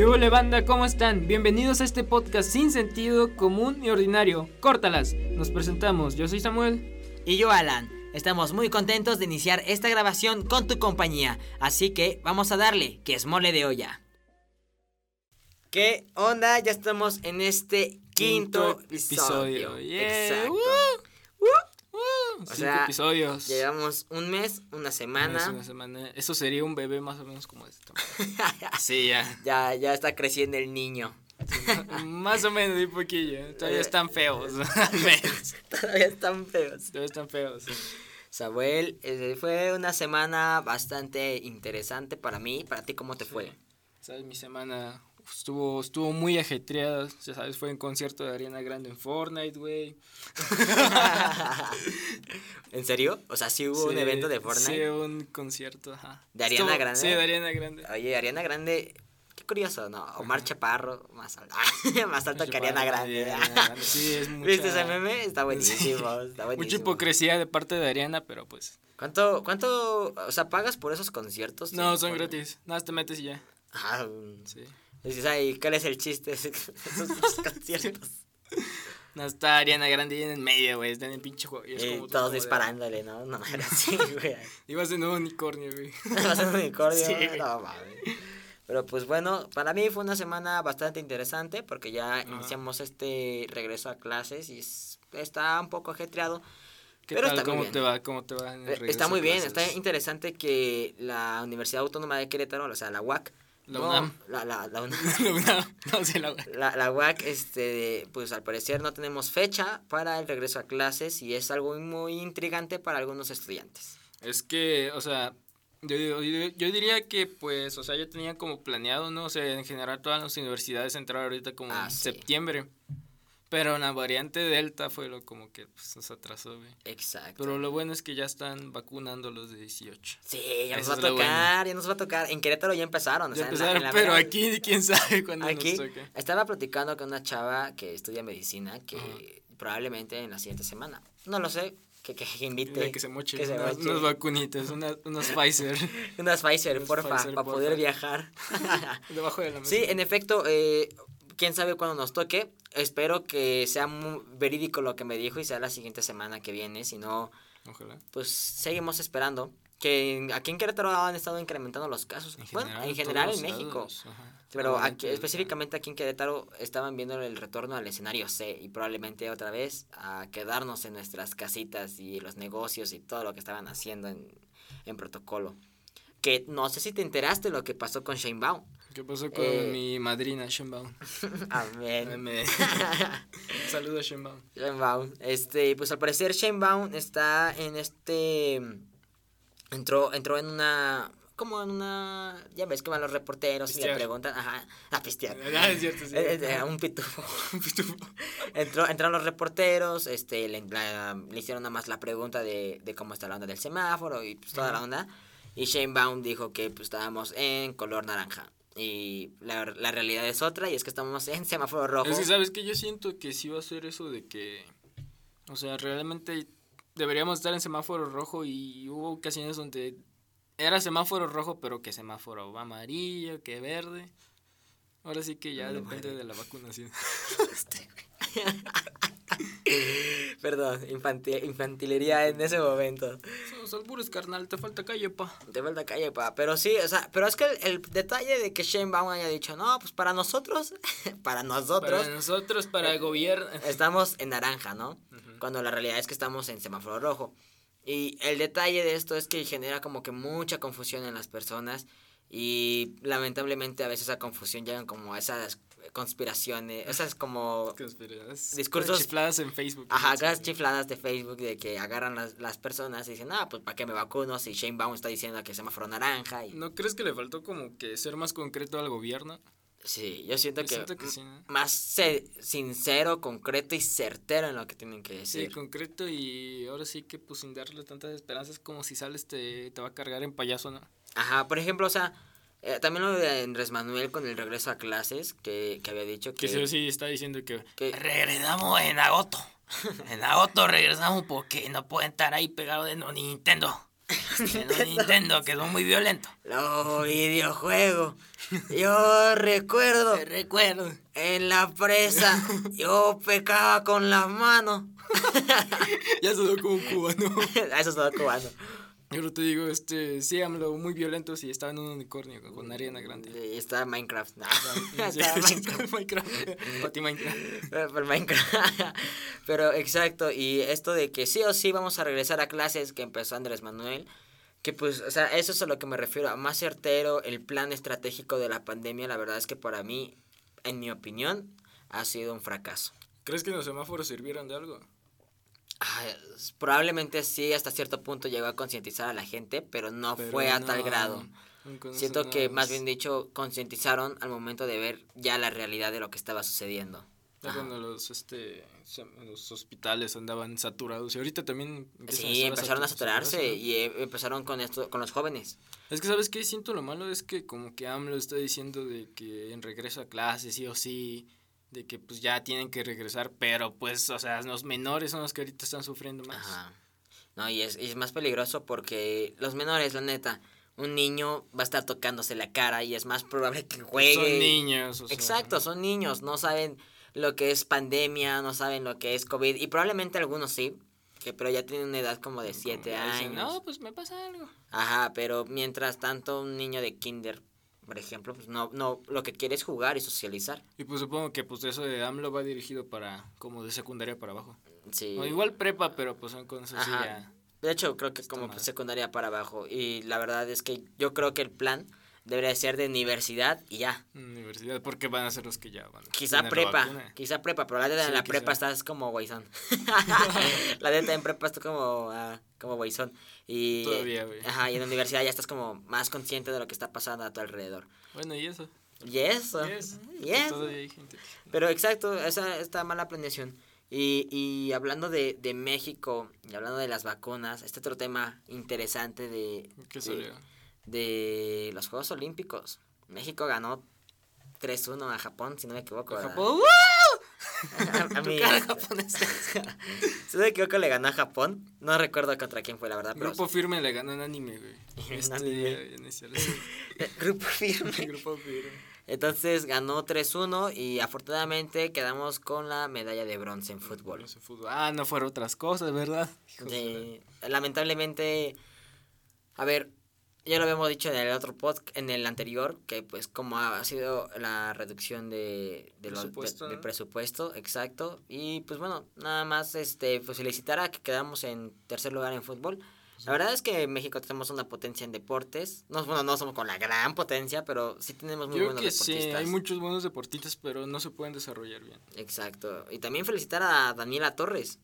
¿Qué hola banda? ¿Cómo están? Bienvenidos a este podcast sin sentido común y ordinario. Córtalas. Nos presentamos. Yo soy Samuel. Y yo Alan. Estamos muy contentos de iniciar esta grabación con tu compañía. Así que vamos a darle, que es mole de olla. ¿Qué onda? Ya estamos en este quinto, Quinto episodio. episodio. Yeah. Exacto. Uh, O Cinco sea, episodios. Llevamos un mes, una semana. Es una semana. Eso sería un bebé más o menos como esto. sí, ya. ya, ya está creciendo el niño. más o menos, un poquillo. Todavía están feos. Menos. Todavía están feos. Todavía están feos. sí. Samuel, eh, fue una semana bastante interesante para mí. ¿Para ti cómo te fue? ¿Sabes? Mi semana estuvo, estuvo muy ajetreada. Ya sabes, fue en concierto de Ariana Grande en Fortnite, güey. ¿En serio? O sea, sí hubo un evento de Fortnite. Sí, un concierto, ajá. ¿De Ariana Estuvo- Grande? Sí, de Ariana Grande. Oye, Ariana Grande, qué curioso, ¿no? Omar Chaparro, más alto, más alto que Ariana Grande. Sí, Ariana Grande, Sí, es mucha... ¿Viste ese meme? Está buenísimo, está buenísimo. Mucha hipocresía de parte de Ariana, pero pues... ¿Cuánto, cuánto, o sea, pagas por esos conciertos? No, son por- gratis. Nada, más te metes y ya. Ah. Sí. Dices, ay, ¿cuál es el chiste de esos conciertos? No, está Ariana Grande ahí en el medio, güey. Está en el pinche juego. y es Y como- todos disparándole, ¿no? No, era así, güey. Ibas en un unicornio, güey. Va a ser un unicornio. Sí, no, mames. Pero pues bueno, para mí fue una semana bastante interesante porque ya Ajá. iniciamos este regreso a clases y es- está un poco ajetreado. ¿Qué Pero tal? está muy ¿Cómo bien. te va? ¿Cómo te va? en el Eh, Está muy bien, está interesante que la Universidad Autónoma de Querétaro, o sea, la UAC. La no, UNAM. La, la, la UNAM. no, no sé la La, la UAC, este, pues al parecer no tenemos fecha para el regreso a clases y es algo muy intrigante para algunos estudiantes. Es que, o sea, yo, yo, yo diría que, pues, o sea, ya tenían como planeado, ¿no? O sea, en general todas las universidades entrar ahorita como Ah, en sí. septiembre. Pero la variante Delta fue lo como que pues, nos atrasó, güey. Exacto. Pero lo bueno es que ya están vacunando los de 18. Sí, ya nos va a bueno. tocar, ya nos va a tocar. En Querétaro ya empezaron. o Ya sea, en la- empezaron, en la pero aquí quién sabe cuándo Aquí nos toque. estaba platicando con una chava que estudia medicina que Ajá. probablemente en la siguiente semana. No lo sé, que, que, invite. Que se moche, que se unas, moche. unas vacunitas, una- unas Pfizer Unas Pfizer, Unas porfa, Pfizer, para porfa. poder viajar. debajo de la mesa. sí, en efecto, eh, quién sabe cuándo nos toque. Espero que sea muy verídico lo que me dijo y sea la siguiente semana que viene. Si no, Ojalá. pues seguimos esperando. Que en- aquí en Querétaro han estado incrementando los casos. bueno, en general en México. Pero aquí, específicamente aquí en Querétaro estaban viendo el retorno al escenario C y probablemente otra vez a quedarnos en nuestras casitas y los negocios y todo lo que estaban haciendo en, en protocolo. Que no sé si te enteraste lo que pasó con Shane Baum. ¿Qué pasó con Eh, mi madrina, Shenbaum? Amén. Saludos, Shenbaum. Shane Baum. Este, pues al parecer Shane Baum está en este... Entró, entró en una... Como en una... Ya ves que van los reporteros y le preguntan... Ajá, a pistear. Ah, es cierto, sí. Eh, eh, un pitufo. Entró, entraron los reporteros, este, le, la- le hicieron nada más la pregunta de, de cómo está la onda del semáforo y pues toda la onda. Y Shane Baum dijo que pues estábamos en color naranja. Y la, la realidad es otra y es que estamos en semáforo rojo. Es que, ¿sabes que Yo siento que sí va a ser eso de que... O sea, realmente deberíamos estar en semáforo rojo y hubo ocasiones donde era semáforo rojo, pero que semáforo amarillo, que verde. Ahora sí que ya depende madre. de la vacunación. Perdón, infanti- infantilería en ese momento. Somos albures, carnal, te falta calle, pa. De vuelta calle, pa. Pero sí, o sea, pero es que el, el detalle de que Shane Baum haya dicho, no, pues para nosotros, para nosotros, Para nosotros, para el gobierno... estamos en naranja, ¿no? Cuando la realidad es que estamos en semáforo rojo. Y el detalle de esto es que genera como que mucha confusión en las personas y lamentablemente a veces esa confusión llegan como a esas conspiraciones, esas como... Discursos- chifladas en Facebook. Ajá, Sí. esas chifladas de Facebook de que agarran las, las personas y dicen, ah, pues ¿para qué me vacuno si Shane Baum está diciendo que semáforo naranja? Y... ¿No crees que le faltó como que ser más concreto al gobierno? Sí, yo siento Yo que, siento que sí, ¿no? más sincero, concreto y certero en lo que tienen que Sí, decir. concreto y ahora sí que pues sin darle tantas esperanzas como si sales te, te va a cargar en payaso, ¿no? Ajá, por ejemplo, o sea, eh, también lo de Andrés Manuel con el regreso a clases, que, que había dicho que... Que sí, sí está diciendo que... que- Regresamos en agosto. En agosto regresamos porque no pueden estar ahí pegados de no Nintendo. En un Nintendo quedó muy violento. Los videojuegos. Yo recuerdo Te recuerdo. en la presa, yo pecaba con las manos. Ya sonó como un cubano. Eso es todo cubano. Yo te digo, este, sí, AMLO muy violentos y estaba en un unicornio con- con arena grande. Y está Minecraft. No, Sí, está sí, Minecraft. Minecraft. Pati Minecraft. Pero, pero Minecraft. Pero exacto, y esto de que sí o sí vamos a regresar a clases que empezó Andrés Manuel, que pues, o sea, eso es a lo que me refiero, a más certero, el plan estratégico de la pandemia, la verdad es que para mí, en mi opinión, ha sido un fracaso. ¿Crees que los semáforos sirvieron de algo? Ah, probablemente sí, hasta cierto punto llegó a concientizar a la gente, pero no Pero fue a tal grado. Siento que más bien dicho, concientizaron al momento de ver ya la realidad de lo que estaba sucediendo. Ya cuando los, este, los hospitales andaban saturados. Y ahorita también Sí, estar empezaron a satu- saturarse y eh, empezaron con esto, con los jóvenes. Es que, ¿sabes qué? Siento lo malo es que como que AMLO está diciendo de que en regreso a clases sí o sí, de que pues ya tienen que regresar, pero pues, o sea, los menores son los que ahorita están sufriendo más. Ajá. No, y es, y es más peligroso porque los menores, la neta, un niño va a estar tocándose la cara y es más probable que juegue. Son niños, o sea. Exacto, son niños, no saben lo que es pandemia, no saben lo que es COVID y probablemente algunos sí, que pero ya tienen una edad como de 7 Ya dicen, años. No, pues me pasa algo. Ajá, pero mientras tanto un niño de kinder, por ejemplo, pues no no lo que quiere es jugar y socializar. Y pues supongo que pues eso de AMLO va dirigido para, como de secundaria para abajo. Sí. O igual prepa, pero pues son cosas así ya. De hecho, creo que como mal. secundaria para abajo. Y la verdad es que yo creo que el plan debería ser de universidad y ya. Universidad, porque van a ser los que ya van. Quizá prepa, quizá prepa, pero la neta en Sí, la quizá. prepa estás como guayzón. la neta en prepa estás como, ah, como guayzón. Y, Todavía, güey. Ajá, y en la universidad ya estás como más consciente de lo que está pasando a tu alrededor. Bueno, y eso. Y eso. Y eso. Todavía hay gente. Pero exacto, esa esta mala planeación. Y, y hablando de, de México y hablando de las vacunas, este otro tema interesante de, ¿Qué de? De los Juegos Olímpicos. México ganó 3-1 a Japón, si no me equivoco. Japón. A, a Tu mí- cara japonesa. si no me equivoco, le ganó a Japón. No recuerdo contra quién fue, la verdad. Pero Grupo firme le ganó en anime, güey. Este, anime. Grupo firme. Grupo firme. Entonces ganó 3-1 y afortunadamente quedamos con la medalla de bronce en fútbol. Ah, no fueron otras cosas, ¿verdad? Sí, lamentablemente, a ver, ya lo habíamos dicho en el otro podcast, en el anterior, que pues como ha sido la reducción de, de los- de- Presupuesto, del ¿no? presupuesto, exacto, y pues bueno, nada más este pues felicitar a que quedamos en tercer lugar en fútbol. La verdad es que en México tenemos una potencia en deportes. No, bueno, no somos con la gran potencia, pero sí tenemos muy Yo buenos que sí, deportistas. hay muchos buenos deportistas, pero no se pueden desarrollar bien. Exacto. Y también felicitar a Daniela Torres,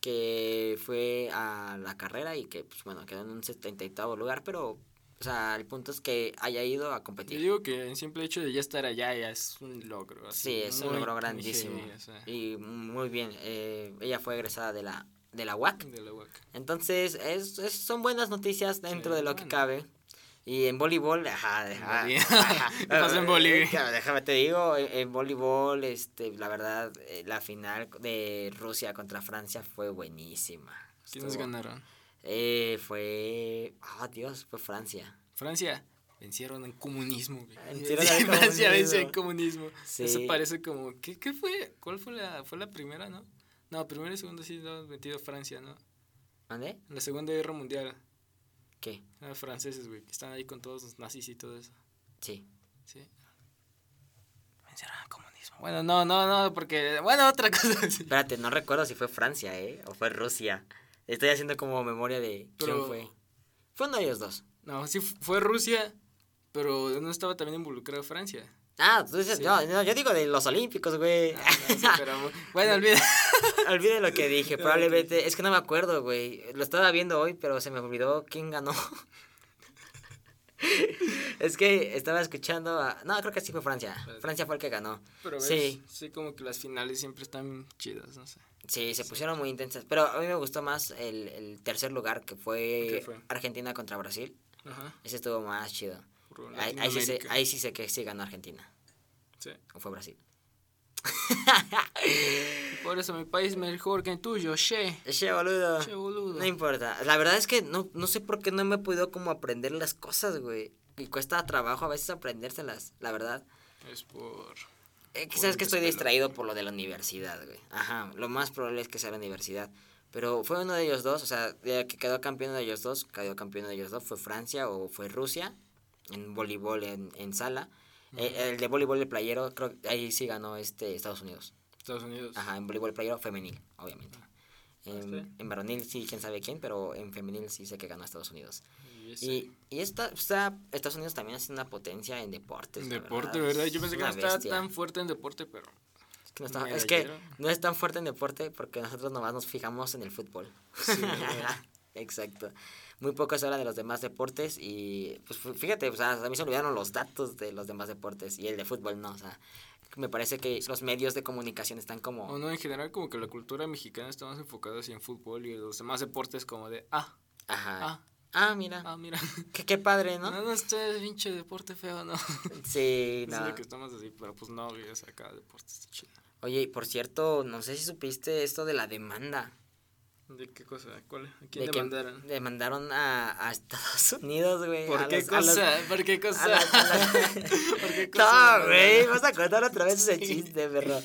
que fue a la carrera y que, pues bueno, quedó en un 78 lugar, pero, o sea, el punto es que haya ido a Yo competir. digo que el simple hecho de ya estar allá ya es un logro. así, Sí, es un logro grandísimo. heavy, o sea, Y muy bien. eh, ella fue egresada de la, de la UAC. de la UAC. Entonces, es, es- son buenas noticias dentro Sí, de lo que cabe. Y en voleibol, ajá, ajá, ajá. ¿Qué pasó en voli? Eh, Déjame te digo, en, en voleibol, este, la verdad, eh, la final de Rusia contra Francia fue buenísima. ¿Quiénes Estuvo- ganaron? Eh, fue, ah, Dios, fue Francia. Francia. Vencieron en comunismo. Vencieron Sí, al Francia venció en comunismo. Sí. Eso parece como... ¿qué, ¿Qué fue? ¿Cuál fue la, fue la primera, no? No, primera y segunda sí lo han metido Francia, ¿no? ¿Mande? En la Segunda Guerra Mundial. ¿Qué? Eran franceses, güey, que están ahí con todos los nazis y todo eso. Sí. Sí. Al comunismo. Bueno, no, no, no, porque... Bueno, otra cosa. Espérate, no recuerdo si fue Francia, ¿eh? O fue Rusia. Estoy haciendo como memoria de quién Pero- fue. Fue uno de ellos dos. No, sí fu- fue Rusia, pero no estaba también involucrado Francia. Ah, tú dices, Sí. no, no, yo digo de los olímpicos, güey. Ah, no, sí, pero, bueno, olvida. Olvide lo que dije, probablemente, es que no me acuerdo, güey. Lo estaba viendo hoy, pero se me olvidó quién ganó. es que estaba escuchando a... No, creo que sí fue Francia. Francia fue el que ganó. Pero ves, Sí. sí. como que las finales siempre están chidas, no sé. Sí, se pusieron muy intensas. Pero a mí me gustó más el, el tercer lugar, que fue. Argentina contra Brasil. Ajá. Ese estuvo más chido. Ahí, ahí sí Latinoamérica. ahí sí sé que sí ganó Argentina. Sí. O fue Brasil. Por eso mi país es mejor que el tuyo, che. Che, boludo. Che, boludo. No importa. La verdad es que no, no sé por qué no me he podido como aprender las cosas, güey. Y cuesta trabajo a veces aprendérselas, la verdad. Es por... Eh, Por quizás el que estoy distraído por lo de la universidad, güey. Ajá, lo más probable es que sea la universidad. Pero fue uno de ellos dos, o sea, que quedó campeón de ellos dos, quedó campeón de ellos dos, fue Francia o fue Rusia, en voleibol en, en sala. Eh, el de voleibol de playero, creo que ahí sí ganó este Estados Unidos. Estados Unidos. Ajá, en voleibol playero femenil, obviamente. En, sí. en varonil sí, quién sabe quién, pero en femenil sí sé que ganó Estados Unidos. Y Y, y esta, está, Estados Unidos también es una potencia en deportes. la Deporte, verdad. ¿verdad? Yo pensé que no Una estaba bestia. tan fuerte en deporte, pero... Es que, no, está- Mira, es que yo- no es tan fuerte en deporte porque nosotros nomás nos fijamos en el fútbol. Sí. Exacto. Muy poco se habla de los demás deportes y pues fí- fíjate, o sea, a mí se olvidaron los datos de los demás deportes y el de fútbol no, o sea, me parece que los medios de comunicación están O como... no, en general como que la cultura mexicana está más enfocada hacia el fútbol y los demás deportes como de... Ah, Ajá. ah, Ah, mira, ah, mira. qué, qué padre, No, ¿no? no, este es pinche deporte feo, ¿no? Sí, Eso es no. lo que estamos así, pero pues no, o sea, cada deporte está chido. Oye, y por cierto, no sé si supiste esto de la demanda. ¿De qué cosa? ¿Cuál? ¿A quién de demandaron? demandaron a, a Estados Unidos, güey. ¿Por qué los- a los- cosa? ¿Por qué cosa? las- ¿Por qué cosa No, güey, vas a contar otra vez ese chiste, perro.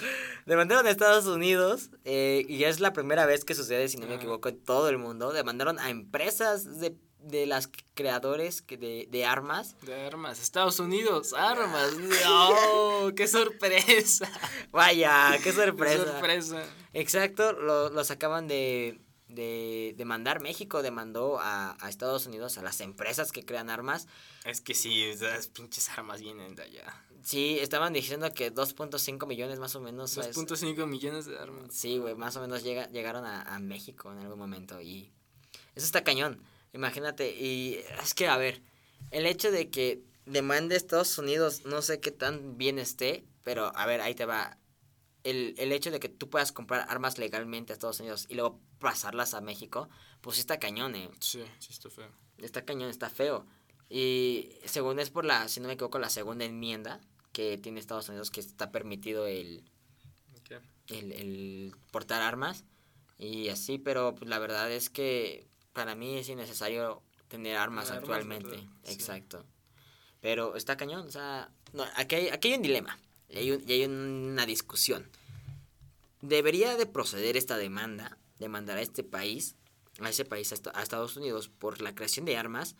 Demandaron a Estados Unidos eh, y es la primera vez que sucede, si no me equivoco, en todo el mundo. Demandaron a empresas de, de las creadores que- de, de armas. De armas, Estados Unidos, armas. ¡No! ¡Qué sorpresa! Vaya, qué ¡Qué sorpresa. sorpresa! Exacto, lo, los acaban de, de demandar. México demandó a, a Estados Unidos, a las empresas que crean armas. Es que sí, esas pinches armas vienen de allá. Sí, estaban diciendo que 2.5 millones más o menos. es- 2.5 millones de armas. Sí, güey, más o menos llega, llegaron a, a México en algún momento y eso está cañón, imagínate, y es que, a ver, el hecho de que demande Estados Unidos, no sé qué tan bien esté, pero a ver, ahí te va, el, el hecho de que tú puedas comprar armas legalmente a Estados Unidos y luego pasarlas a México, pues está cañón, eh, Sí, sí está feo. está cañón, está feo, y según es por la, si no me equivoco, la segunda enmienda que tiene Estados Unidos que está permitido el el, el portar armas y así, pero pues, la verdad es que para mí es innecesario tener armas actualmente. Exacto. Pero está cañón, o sea, no, aquí, hay, aquí hay un dilema y hay, un- y hay una discusión. ¿Debería de proceder esta demanda, demandar a este país, a ese país, a, esta- a Estados Unidos, por la creación de armas?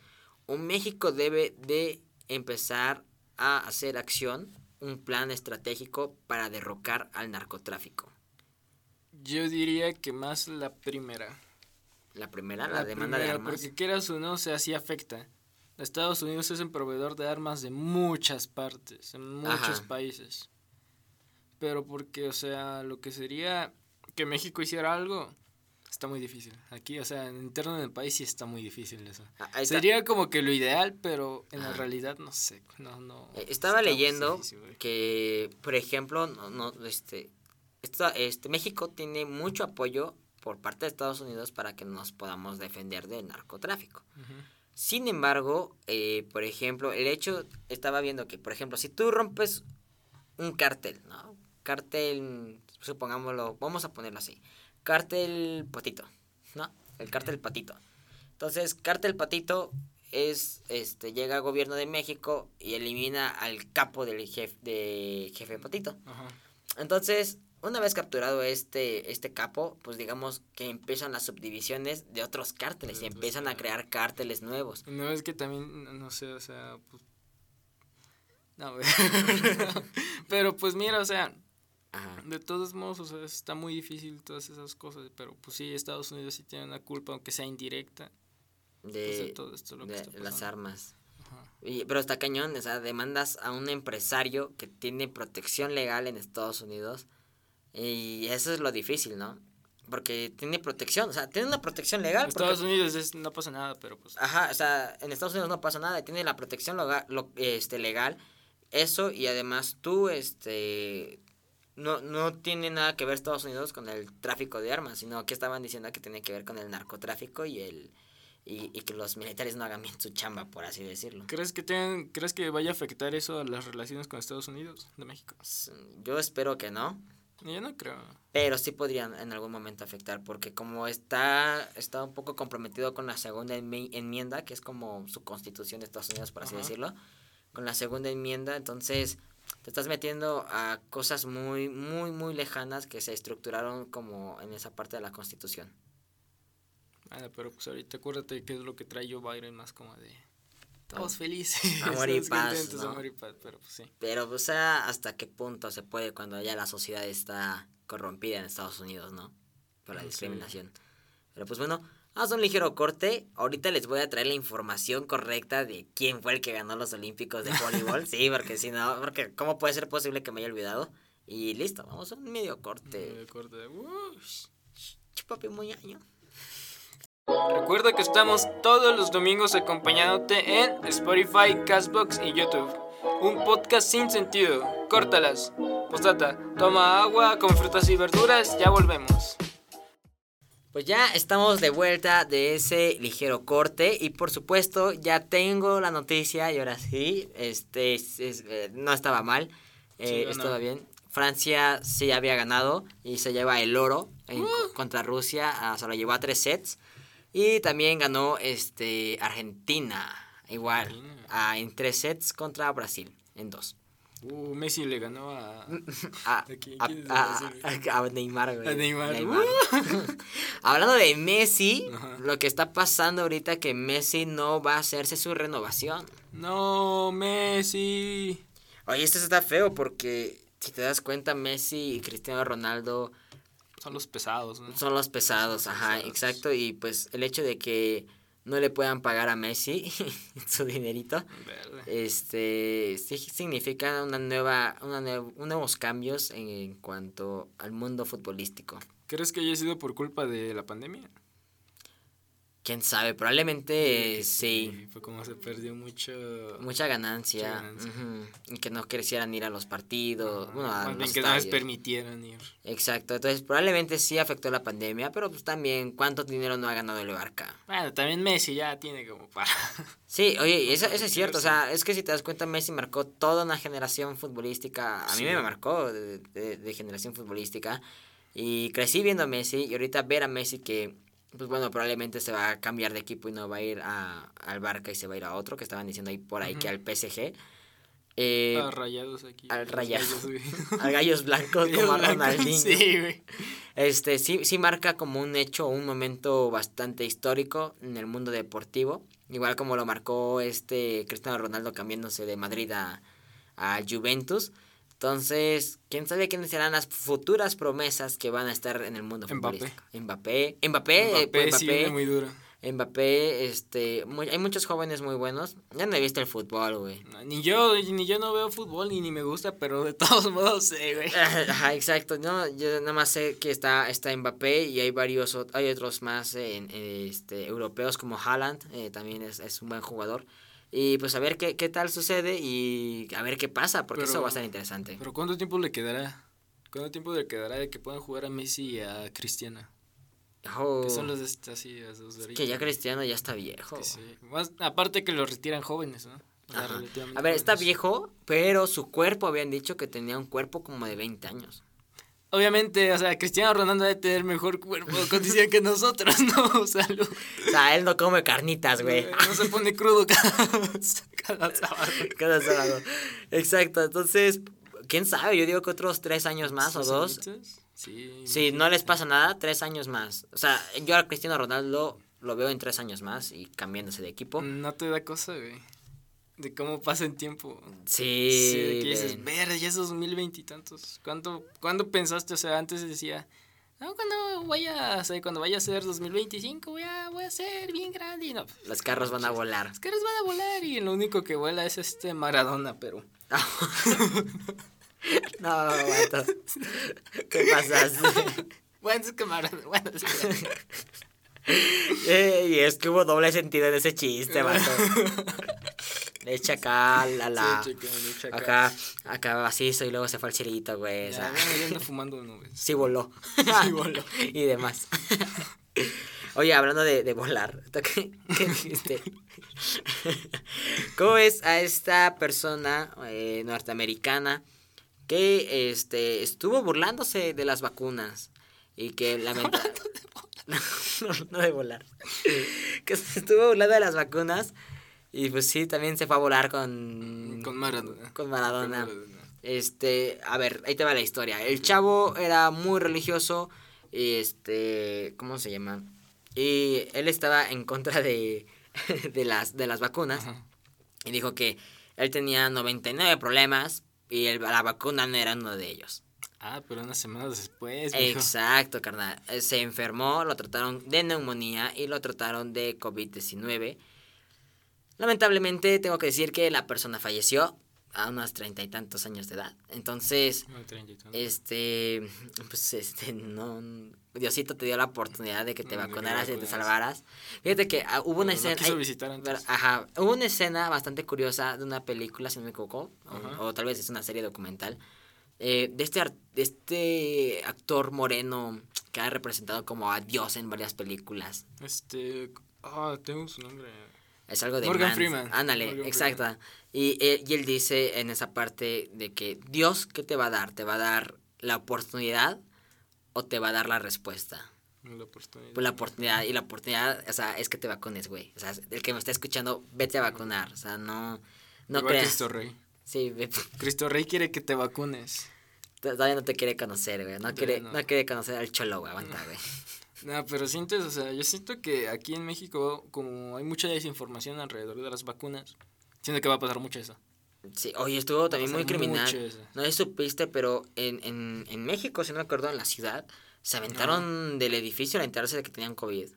¿O México debe de empezar a hacer acción, un plan estratégico para derrocar al narcotráfico? Yo diría que más la primera. La primera, la, demanda de armas. Porque quieras o no, o sea, sí afecta. Estados Unidos es un proveedor de armas de muchas partes, en muchos Ajá. países. Pero porque, o sea, lo que sería que México hiciera algo, está muy difícil. Aquí, o sea, en interno del país sí está muy difícil eso. Ah. Sería como que lo ideal, pero en la realidad no sé, no, no. Eh, Estaba leyendo difícil, que, por ejemplo, no, no, este, esta- este, México tiene mucho apoyo por parte de Estados Unidos para que nos podamos defender del narcotráfico. Sin embargo, eh, por ejemplo, el hecho, estaba viendo que, por ejemplo, si tú rompes un cartel, ¿no? Cartel, supongámoslo, vamos a ponerlo así, cartel patito, ¿no? El cartel patito. Entonces, cartel patito es, este, llega al gobierno de México y elimina al capo del jefe, de jefe patito. Ajá. Entonces, una vez capturado este, este capo, pues digamos que empiezan las subdivisiones de otros cárteles y empiezan a crear cárteles nuevos. No es que también, no- sé, o sea, pues... No, pero pues mira, o sea, Ajá. de todos modos, o sea, está muy difícil todas esas cosas, pero pues sí, Estados Unidos sí tiene una culpa, aunque sea indirecta, pues, de De, todo esto lo que de está las armas. Ajá. Y- pero está cañón, o sea, demandas a un empresario que tiene protección legal en Estados Unidos. Y eso es lo difícil, ¿no? Porque tiene protección, o sea, tiene una protección legal. porque- Estados Unidos es- no pasa nada, pero pues... Ajá, o sea, en Estados Unidos no pasa nada, tiene la protección lo- este, legal, eso y además tú, este, no, no tiene nada que ver Estados Unidos con el tráfico de armas, sino que estaban diciendo que tiene que ver con el narcotráfico y el, y, y que los militares no hagan bien su chamba, por así decirlo. ¿Crees que, tengan, ¿Crees que vaya a afectar eso a las relaciones con Estados Unidos de México? Yo espero que no, Yo no creo. pero sí podrían en algún momento afectar, porque como está, está un poco comprometido con la segunda enmi- enmienda, que es como su constitución de Estados Unidos, por así Ajá. decirlo, con la segunda enmienda, entonces te estás metiendo a cosas muy, muy, muy lejanas que se estructuraron como en esa parte de la constitución. Ah, pero pues ahorita acuérdate qué es lo que trae Joe Biden más como de... Todos felices. Amor y paz, ¿no? amor y paz, pero pues sí. Pero, o sea, hasta qué punto se puede cuando ya la sociedad está corrompida en Estados Unidos, ¿no? Por la Sí. discriminación. Pero pues bueno, a un ligero corte. Ahorita les voy a traer la información correcta de quién fue el que ganó los Olímpicos de voleibol. sí, porque si no, porque ¿cómo puede ser posible que me haya olvidado? Y listo, vamos a un medio corte. Me acuerdo de, "Uh, Chupapi. Recuerda que estamos todos los domingos acompañándote en Spotify, Castbox y YouTube. Un podcast sin sentido. Córtalas. Postdata. Toma agua, come frutas y verduras. Ya volvemos. Pues ya estamos de vuelta de ese ligero corte y por supuesto ya tengo la noticia y ahora sí, este es- es, eh, no estaba mal, eh, Sí, estaba bien. Francia sí había ganado y se lleva el oro en- Uh. contra Rusia, ah, se lo llevó a tres sets y también ganó este Argentina igual Argentina. ah, en tres sets contra Brasil en dos. Uh, Messi le ganó a... A, ¿A quién a- Neymar, güey. A Neymar. Hablando de Messi, Ajá. lo que está pasando ahorita que Messi no va a hacerse su renovación. No, Messi. Oye, esto está feo porque si te das cuenta, Messi y Cristiano Ronaldo Son los pesados, ¿no? son los pesados, Son los ajá, pesados. exacto. Y pues el hecho de que no le puedan pagar a Messi su dinerito, Verde. este sí significa una nueva, una nue- nuevos cambios en, en cuanto al mundo futbolístico. ¿Crees que haya sido por culpa de la pandemia? Quién sabe, probablemente eh, sí. Sí, fue como se perdió mucho... Mucha ganancia. Mucha ganancia. Y que no quisieran ir a los partidos. Bueno, a Más bien los que no les permitieran ir. Exacto. Entonces, probablemente sí afectó la pandemia, pero pues también, ¿cuánto dinero no ha ganado el Barca? Bueno, también Messi ya tiene como para... Sí, oye, eso, eso es cierto. O sea, es que si te das cuenta, Messi marcó toda una generación futbolística. A mí me marcó de, de- de generación futbolística. Y crecí viendo a Messi. Y ahorita ver a Messi que, pues bueno, probablemente se va a cambiar de equipo y no va a ir a, al Barca y se va a ir a otro, que estaban diciendo ahí por ahí que al PSG. Eh, a rayados aquí. al los Rayado. gallos, güey. a gallos blancos como a Ronaldinho. Sí, güey. Este, sí, sí marca como un hecho, un momento bastante histórico en el mundo deportivo. Igual como lo marcó este Cristiano Ronaldo cambiándose de Madrid a, a Juventus. Entonces, quién sabe quiénes serán las futuras promesas que van a estar en el mundo Mbappé. futbolístico. Mbappé. Mbappé, pues, Mbappé sí viene muy duro. Mbappé, este, muy- hay muchos jóvenes muy buenos. Ya no he visto el fútbol, güey. No, Ni yo, ni yo no veo fútbol, ni, ni me gusta, pero de todos modos sé, güey. Ajá, exacto. No, yo nada más sé que está, está Mbappé y hay varios, hay otros más en, este, europeos como Haaland, eh, también es, es un buen jugador. Y pues a ver qué, qué tal sucede y a ver qué pasa, porque eso va a estar interesante. Pero ¿cuánto tiempo le quedará? ¿Cuánto tiempo le quedará de que puedan jugar a Messi y a Cristiano? Oh, Que son los de este- así, los de que ya Cristiano ya está viejo. Que sí. Más, aparte que lo retiran jóvenes, ¿no? A ver, está viejo, pero su cuerpo habían dicho que tenía un cuerpo como de 20 años. Obviamente, o sea, Cristiano Ronaldo debe tener mejor cuerpo condición que nosotros, ¿no? O sea, lo- O sea, él no come carnitas, güey. no se pone crudo cada, cada sábado. Cada sábado. Exacto, entonces, quién sabe, yo digo que otros tres años más o ¿Sus dos. añitos? Sí. Si no les pasa nada, tres años más. O sea, yo a Cristiano Ronaldo lo veo en tres años más y cambiándose de equipo. No te da cosa, güey. De cómo pasa el tiempo. Sí. Sí, de que dices, ver, ya es 2020 y tantos. ¿Cuándo, ¿Cuándo pensaste? O sea, antes decía, no, cuando vaya, a ser- cuando vaya a ser 2025, voy a, voy a ser bien grande. Y no, los carros van a volar. los caras van a volar y lo único que vuela es este Maradona, pero... no, vato. ¿Qué pasaste? Bueno, es que Maradona... Bueno, y es que hubo doble sentido en ese chiste, vato. Acá a la... Sí, echa acá. acá, macizo y luego se fue al cielito, güey. Ya, ya anda fumando nubes. sí voló. Sí voló. y demás. Oye, hablando de, de volar, ¿qué, qué dijiste? ¿Cómo ves a esta persona eh, norteamericana que este estuvo burlándose de las vacunas y que lamentablemente no, no, no de volar. que se estuvo burlando de las vacunas y pues sí, también se fue a volar con Con Maradona. con Maradona. Con Maradona. Este, a ver, ahí te va la historia. El chavo era muy religioso, y este, ¿cómo se llama? Y él estaba en contra de, de las, de las vacunas Ajá. y dijo que él tenía 99 problemas y el- la vacuna no era uno de ellos. Ah, pero unas semanas después, mijo. Exacto, carnal. Eh, Se enfermó, lo trataron de neumonía y lo trataron de COVID-19. Lamentablemente tengo que decir que la persona falleció a unos treinta y tantos años de edad. Entonces, No, este, pues este, no, Diosito te dio la oportunidad de que te que vacunaras y te salvaras. Fíjate que ah, hubo una Pero no escena, quiso hay- ver, ajá, hubo una escena bastante curiosa de una película, si no me equivoco, o- o, tal vez es una serie documental, eh, de este, de este actor moreno que ha representado como a Dios en varias películas. Este. Ah, tengo su nombre. Es algo de Morgan. Freeman. Ándale, exacta. Y, eh, y él dice en esa parte de que Dios, ¿qué te va a dar? ¿Te va a dar la oportunidad o te va a dar la respuesta? La oportunidad. Pues la oportunidad, y la oportunidad, o sea, es que te vacunes, güey. O sea, el que me está escuchando, vete a vacunar. O sea, no, no Igual creas. Cristo Rey. Sí, Cristo Rey quiere que te vacunes. todavía no te quiere conocer, güey. No quiere, no. no quiere conocer al cholo, güey. Aguanta, güey. No, pero sientes, o sea, yo siento que aquí en México, como hay mucha desinformación alrededor de las vacunas, siento que va a pasar mucho eso. Sí, oye, estuvo también muy criminal. eso. No sé supiste, pero en, en, en México, si no me acuerdo, en la ciudad, se aventaron del edificio al enterarse de que tenían COVID.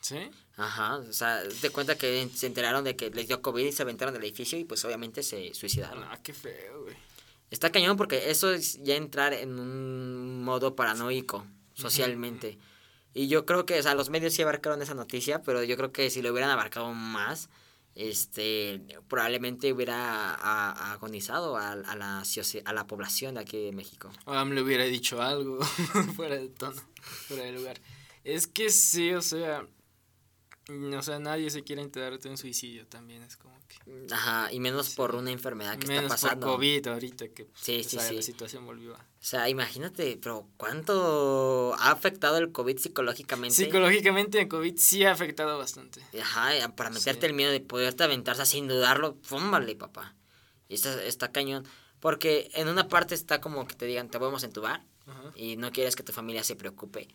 ¿Sí? Ajá, o sea, te cuenta que se enteraron de que les dio COVID y se aventaron del edificio y pues obviamente se suicidaron. Ah, qué feo, güey. Está cañón porque eso es ya entrar en un modo paranoico socialmente. Y yo creo que, o sea, los medios sí abarcaron esa noticia, pero yo creo que si lo hubieran abarcado más, este, probablemente hubiera a- a- agonizado a, a la, a la población de aquí de México. O me le hubiera dicho algo fuera de tono, fuera de lugar. Es que sí, o sea, o sea, nadie se quiere enterar de un suicidio también, es como que... Ajá, y menos por una enfermedad que Menos está pasando. por COVID ahorita que pues, Sí, o sea, la situación volvió a... O sea, imagínate, pero ¿cuánto ha afectado el COVID psicológicamente? Psicológicamente el COVID sí ha afectado bastante. Ajá, para meterte el miedo de poderte aventar, o sea, sin dudarlo, fúmbale, papá. Y está, está cañón. Porque en una parte está como que te digan, te podemos entubar Ajá. y no quieres que tu familia se preocupe.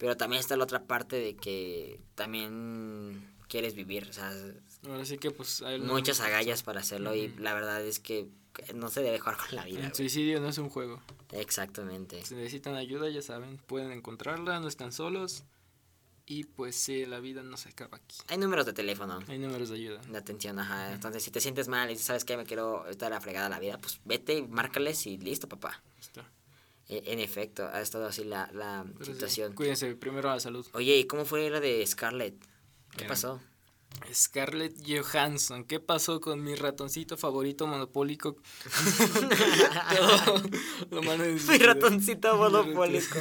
Pero también está la otra parte de que también quieres vivir, o sea, Ahora sí que pues... hay muchas agallas para hacerlo y la verdad es que no se debe jugar con la vida. El suicidio no es un juego. Exactamente. Si necesitan ayuda, ya saben, pueden encontrarla, no están solos. Y pues sí, la vida no se acaba aquí. Hay números de teléfono. Hay números de ayuda. de atención, ajá. Entonces, si te sientes mal y dices, ¿sabes qué? Me quiero estar la fregada la vida, pues vete, márcales y listo, papá. Está. E- En efecto, ha estado así la, la sí, situación. cuídense, primero la salud. Oye, ¿y cómo fue la de Scarlett? ¿Qué Bien. pasó? Scarlett Johansson, ¿qué pasó con mi ratoncito favorito monopólico? Todo lo Mi ratoncito monopólico.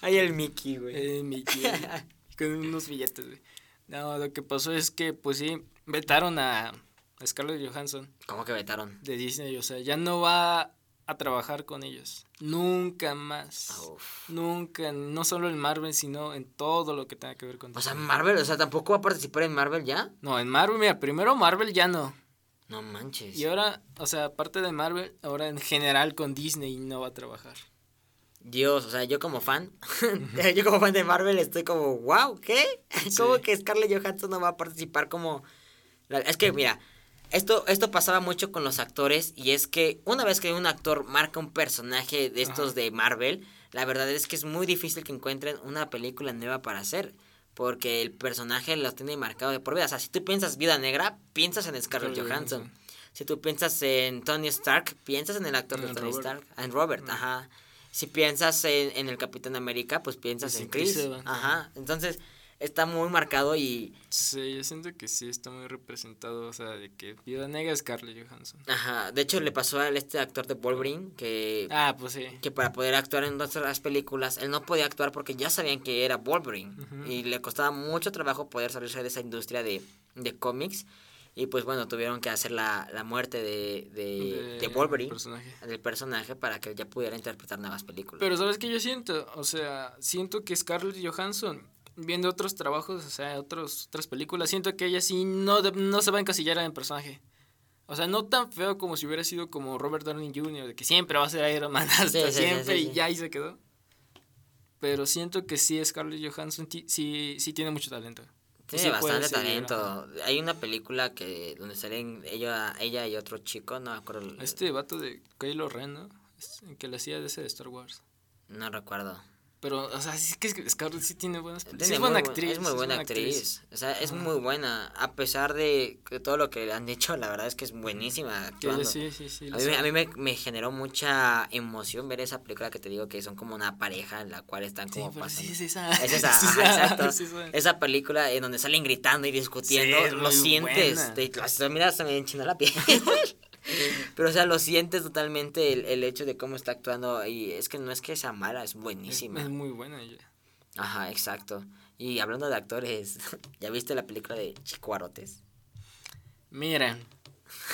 Ay, el Mickey, güey. Eh, Mickey, con unos billetes, güey. No, lo que pasó es que, pues sí, vetaron a a Scarlett Johansson ¿Cómo que vetaron? de Disney, o sea, ya no va a trabajar con ellos. Nunca más. Uf. Nunca, no solo en Marvel, sino en todo lo que tenga que ver con O sea. Marvel, o sea, tampoco va a participar en Marvel ya. No, en Marvel, mira, primero Marvel ya no. No manches. Y ahora, o sea, aparte de Marvel, ahora en general con Disney no va a trabajar. Dios, o sea, yo como fan, yo como fan de Marvel estoy como, wow, ¿qué? ¿Cómo Sí. que Scarlett Johansson no va a participar como... Es que, mira, esto, esto pasaba mucho con los actores y es que una vez que un actor marca un personaje de estos Ajá. de Marvel, la verdad es que es muy difícil que encuentren una película nueva para hacer. Porque el personaje lo tiene marcado de por vida. O sea, si tú piensas Vida Negra, piensas en Scarlett Johansson. Si tú piensas en Tony Stark, piensas en el actor de Tony Robert. Stark. En Robert, ajá. Si piensas en, en el Capitán América, pues piensas en en Chris Chris. Evans. Ajá. Entonces, está muy marcado y... Sí, yo siento que sí está muy representado, o sea, de que Viuda Negra es Scarlett Johansson. Ajá, de hecho le pasó a este actor de Wolverine que... Ah, pues sí. Que para poder actuar en otras películas, él no podía actuar porque ya sabían que era Wolverine. Y le costaba mucho trabajo poder salirse de esa industria de, de cómics. Y pues bueno, tuvieron que hacer la, la muerte de, de, de Wolverine, personaje. del personaje, para que ya pudiera interpretar nuevas películas. Pero ¿sabes qué yo siento? O sea, siento que Scarlett Johansson, viendo otros trabajos, o sea, otros, otras películas, siento que ella sí no, de- no se va a encasillar en el personaje. O sea, no tan feo como si hubiera sido como Robert Downey Jr., de que siempre va a ser Iron Man hasta Sí, siempre sí, y ya ahí se quedó. Pero siento que sí, Scarlett Johansson sí, sí tiene mucho talento. Tiene bastante talento. Hay una película que donde salen ella, ella y otro chico, no me acuerdo. Este vato de Kylo Ren, ¿no? Es- Que le hacía de ese de Star Wars. No recuerdo. Pero, o sea, sí que Scarlett sí tiene buenas películas. Sí es muy buena bu- actriz. Es muy buena actriz. O sea, es muy buena. A pesar de que todo lo que le han dicho, la verdad es que es buenísima actuando. sí, sí, sí. A mí, me- sabe. a mí me, me generó mucha emoción ver esa película que te digo que son como una pareja en la cual están Sí, como pero pasando. sí es esa. Es esa, es ajá, esa, exacto. es esa. Esa película en donde salen gritando y discutiendo, Sí, es lo muy sientes. buena. Te, lo- mira, se me enchina la piel. Pero, o sea, lo sientes totalmente el, el hecho de cómo está actuando. Y es que no es que sea mala, es buenísima. es muy buena ella. Ajá, exacto. Y hablando de actores, ¿ya viste la película de Chico Arotes? Mira,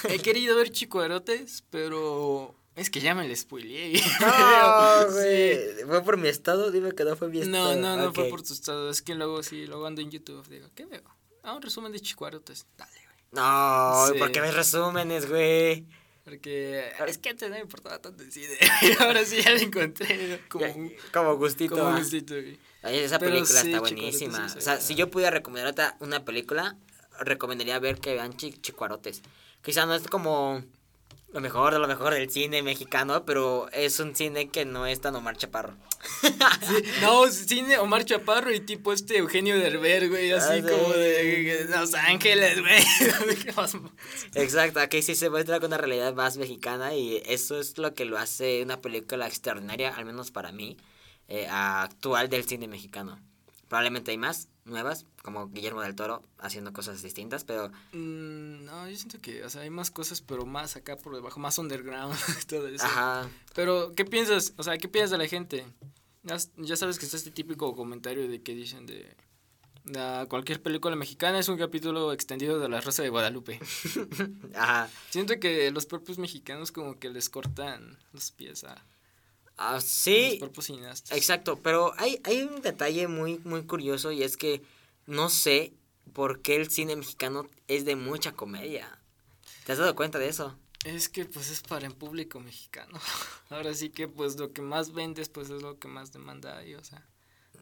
he querido ver Chico Erotes, pero es que ya me le spoileé. No, Sí. ¿Fue por mi estado? Dime que no fue mi No, estado. no, no fue Ok. por tu estado. Es que luego sí, luego ando en YouTube. Digo, ¿qué veo? Ah, un resumen de Chico Erotes. Dale. No, Sí. ¿por qué ves resúmenes, güey? Porque es que antes no me importaba tanto el cine. Y ahora sí ya lo encontré. Como, Como gustito. como ah. gustito, güey. Esa Pero película sí, está buenísima. o sea, si yo pudiera recomendar una película, recomendaría ver que vean Chi- Chicuarotes. Quizá no es como lo mejor de lo mejor del cine mexicano, pero es un cine que no es tan Omar Chaparro. Sí, no, cine Omar Chaparro y tipo este Eugenio Derber, güey, así Ah, sí. como de Los Ángeles, güey. Exacto, aquí sí se muestra con una realidad más mexicana y eso es lo que lo hace una película extraordinaria, al menos para mí, eh, actual del cine mexicano. Probablemente hay más nuevas, como Guillermo del Toro haciendo cosas distintas, pero Mm, no, yo siento que, o sea, hay más cosas, pero más acá por debajo, más underground, todo eso. ajá, Pero, ¿qué piensas? O sea, ¿qué piensas de la gente? Ya, ya sabes que está este típico comentario de que dicen de... "Ah, cualquier película mexicana es un capítulo extendido de La Rosa de Guadalupe. ajá. Siento que los propios mexicanos como que les cortan los pies a Ah, sí, exacto, pero hay, hay un detalle muy, muy curioso y es que no sé por qué el cine mexicano es de mucha comedia. ¿Te has dado cuenta de eso? Es que pues es para el público mexicano. Ahora sí que pues lo que más vendes pues es lo que más demanda hay, o sea,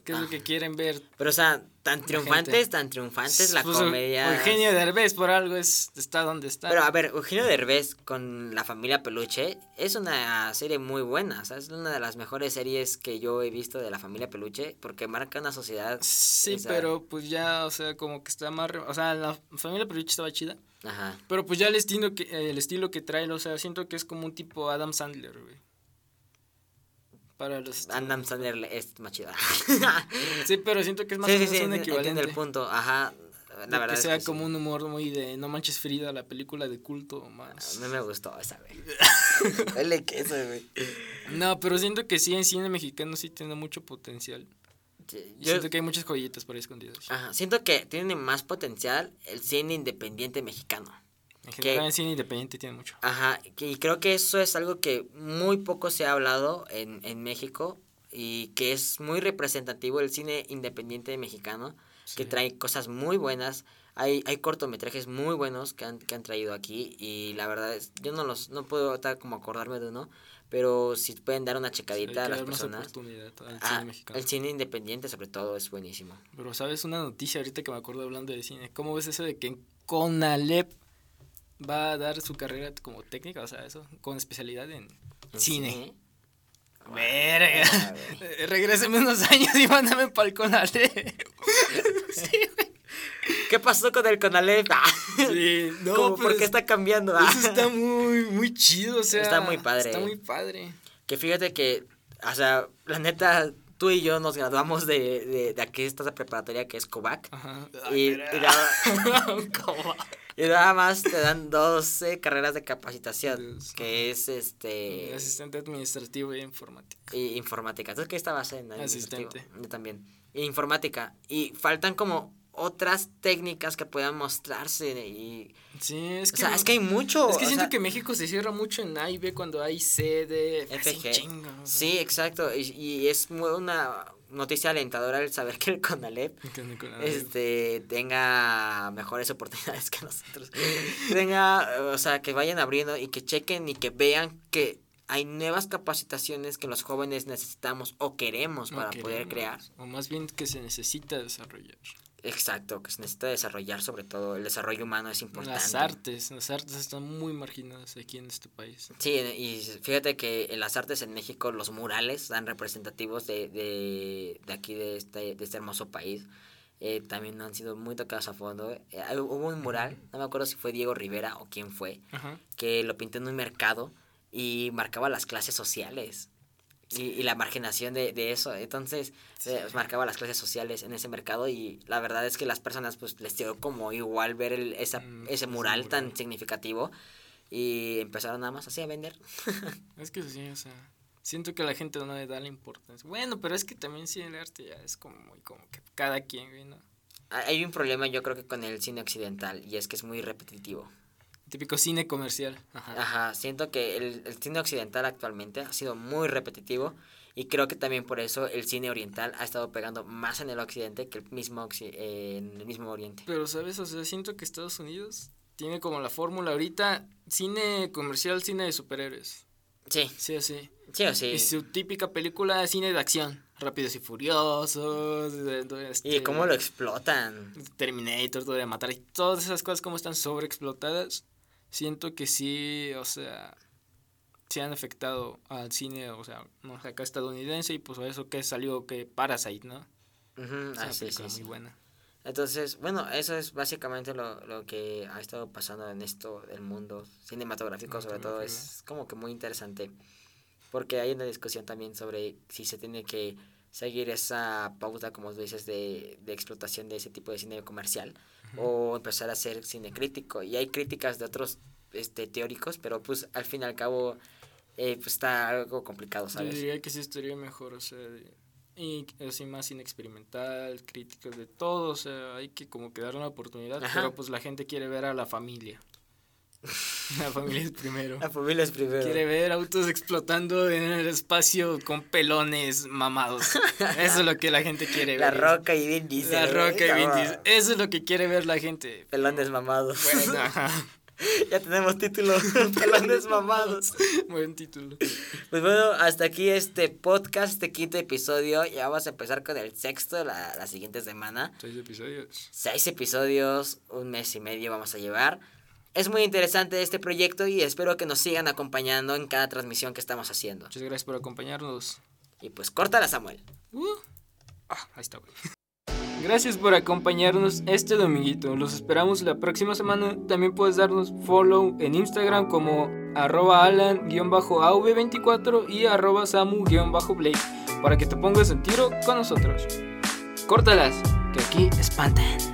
¿qué es lo que quieren ver? Pero, o sea, tan triunfantes, gente. tan triunfantes la Pues, comedia. Eugenio Derbez por algo es está donde está. Pero a ver, Eugenio Derbez con la familia Peluche es una serie muy buena, o sea, es una de las mejores series que yo he visto de la familia Peluche porque marca una sociedad. sí, pero pues ya, o sea, como que está más, o sea, la familia Peluche estaba chida, Ajá. pero pues ya el estilo que el estilo que trae, o sea, siento que es como un tipo Adam Sandler, güey. Para los Adam Sandler es más chida. Sí, pero siento que es más sí, o sí, menos sí, un entiendo equivalente. el punto, ajá. La de verdad que es sea que como sí. un humor muy de No manches Frida, la película de culto A más. mí me gustó esa, güey. Dale queso, güey. No, pero siento que sí en cine mexicano sí tiene mucho potencial. Sí, yo- siento que hay muchas joyitas por ahí escondidas. ajá, siento que tiene más potencial el cine independiente mexicano. En general que- en cine independiente tiene mucho. Ajá, que- y creo que eso es algo que muy poco se ha hablado en, en México y que es muy representativo el cine independiente mexicano, que Sí. trae cosas muy buenas. Hay, hay cortometrajes muy buenos que han, que han traído aquí y la verdad es, yo no los, no puedo ahorita como acordarme de uno, pero si pueden dar una checadita que a las personas. oportunidad al Ah, cine mexicano. el cine independiente sobre todo es buenísimo. Pero sabes una noticia ahorita que me acuerdo hablando de cine. ¿Cómo ves eso de que Conalep va a dar su carrera como técnica, o sea, eso, con especialidad en ¿En cine? Ah, Verga. Regréseme unos años y mándame para el Conalep. sí, güey. ¿Qué pasó con el Conalep? Ah, Sí, no, ¿Por qué es- está cambiando? Ah. Eso está muy, muy chido, o sea. Está muy padre. Está muy padre. Que fíjate que, o sea, la neta, tú y yo nos graduamos de, de, de aquí esta preparatoria que es Kovac. Ajá. Y, y nada, ¿Cómo? y nada más te dan 12 carreras de capacitación, Dios. que es este Asistente administrativo y informático. y informática. ¿Tú qué estabas en? Asistente. Yo también. Informática. Y faltan como otras técnicas que puedan mostrarse y Sí, es o que. sea, es que hay mucho. Es que o siento sea, que México se cierra mucho en A y B cuando hay C, FG. o. Sí, exacto. Y, y es una noticia alentadora el saber que el CONALEP este tenga mejores oportunidades que nosotros. tenga, o sea, que vayan abriendo y que chequen y que vean que hay nuevas capacitaciones que los jóvenes necesitamos o queremos para poder queremos, crear. O más bien que se necesita desarrollar. Exacto, que se necesita desarrollar sobre todo. El desarrollo humano es importante. Las artes, las artes están muy marginadas aquí en este país. Sí, y fíjate que en las artes en México los murales dan representativos de, de, de aquí, de este, de este hermoso país. Eh, también han sido muy tocados a fondo. Eh, hubo un mural, no me acuerdo si fue Diego Rivera o quién fue, Ajá. que lo pintó en un mercado y marcaba las clases sociales. Y, y la marginación de, de eso. Entonces, eh, marcaba las clases sociales en ese mercado y la verdad es que las personas pues les dio como igual ver el, esa, Mm, ese ese mural tan significativo y empezaron nada más así a vender. Es que sí, o sea, siento que la gente no le da la importancia. Bueno, pero es que también sí el arte ya es como muy como que cada quien, ¿no? Hay un problema yo creo que con el cine occidental y es que es muy repetitivo. Típico cine comercial. Ajá. Ajá, siento que el, el cine occidental actualmente ha sido muy repetitivo y creo que también por eso el cine oriental ha estado pegando más en el occidente que el mismo occi- eh, en el mismo oriente. Pero, ¿sabes? O sea, siento que Estados Unidos tiene como la fórmula ahorita cine comercial, cine de superhéroes. Sí, Sí, así. sí o sí. Y su típica película, cine de acción. Rápidos y Furiosos. de- Y este, cómo lo explotan. Terminator, todo de matar. Y todas esas cosas como están sobreexplotadas. Siento que sí, o sea, sí han afectado al cine, o sea, no sé, acá estadounidense. Y pues a eso que salió que Parasite, ¿no? Ah, sí, sí, muy sí. buena. Entonces, bueno, eso es básicamente lo, lo que ha estado pasando en esto del mundo cinematográfico, sobre todo, es como que muy interesante, porque hay una discusión también sobre si se tiene que seguir esa pauta, como tú dices, de, de explotación de ese tipo de cine comercial, o empezar a hacer cine crítico, y hay críticas de otros este, teóricos, pero pues al fin y al cabo, eh, pues está algo complicado, Yo ¿sabes? diría que sí estaría mejor, o sea, de- y así más cine experimental, críticos de todo, o sea, hay que como que dar una oportunidad, Ajá. pero pues la gente quiere ver a la familia. la familia es primero. La familia es primero. Quiere ver autos explotando en el espacio con pelones mamados. Eso es lo que la gente quiere La ver. Roca y Vin Diesel. La güey, roca y Vin Diesel. Eso es lo que quiere ver la gente. Pelones mamados. Bueno, ajá. ya tenemos título. Pelones mamados. Buen título. Pues bueno, hasta aquí este podcast, este quinto episodio. Ya vamos a empezar con el sexto la, la siguiente semana. Seis episodios. Seis episodios, un mes y medio vamos a llevar. Es muy interesante este proyecto y espero que nos sigan acompañando en cada transmisión que estamos haciendo. Muchas gracias por acompañarnos. Y pues córtala, Samuel. Uh. Ah, ahí está, güey. Gracias por acompañarnos este dominguito. Los esperamos la próxima semana. También puedes darnos follow en Instagram como arroba alan-av24 y arroba samu-blake para que te pongas en tiro con nosotros. Córtalas, que aquí espantan.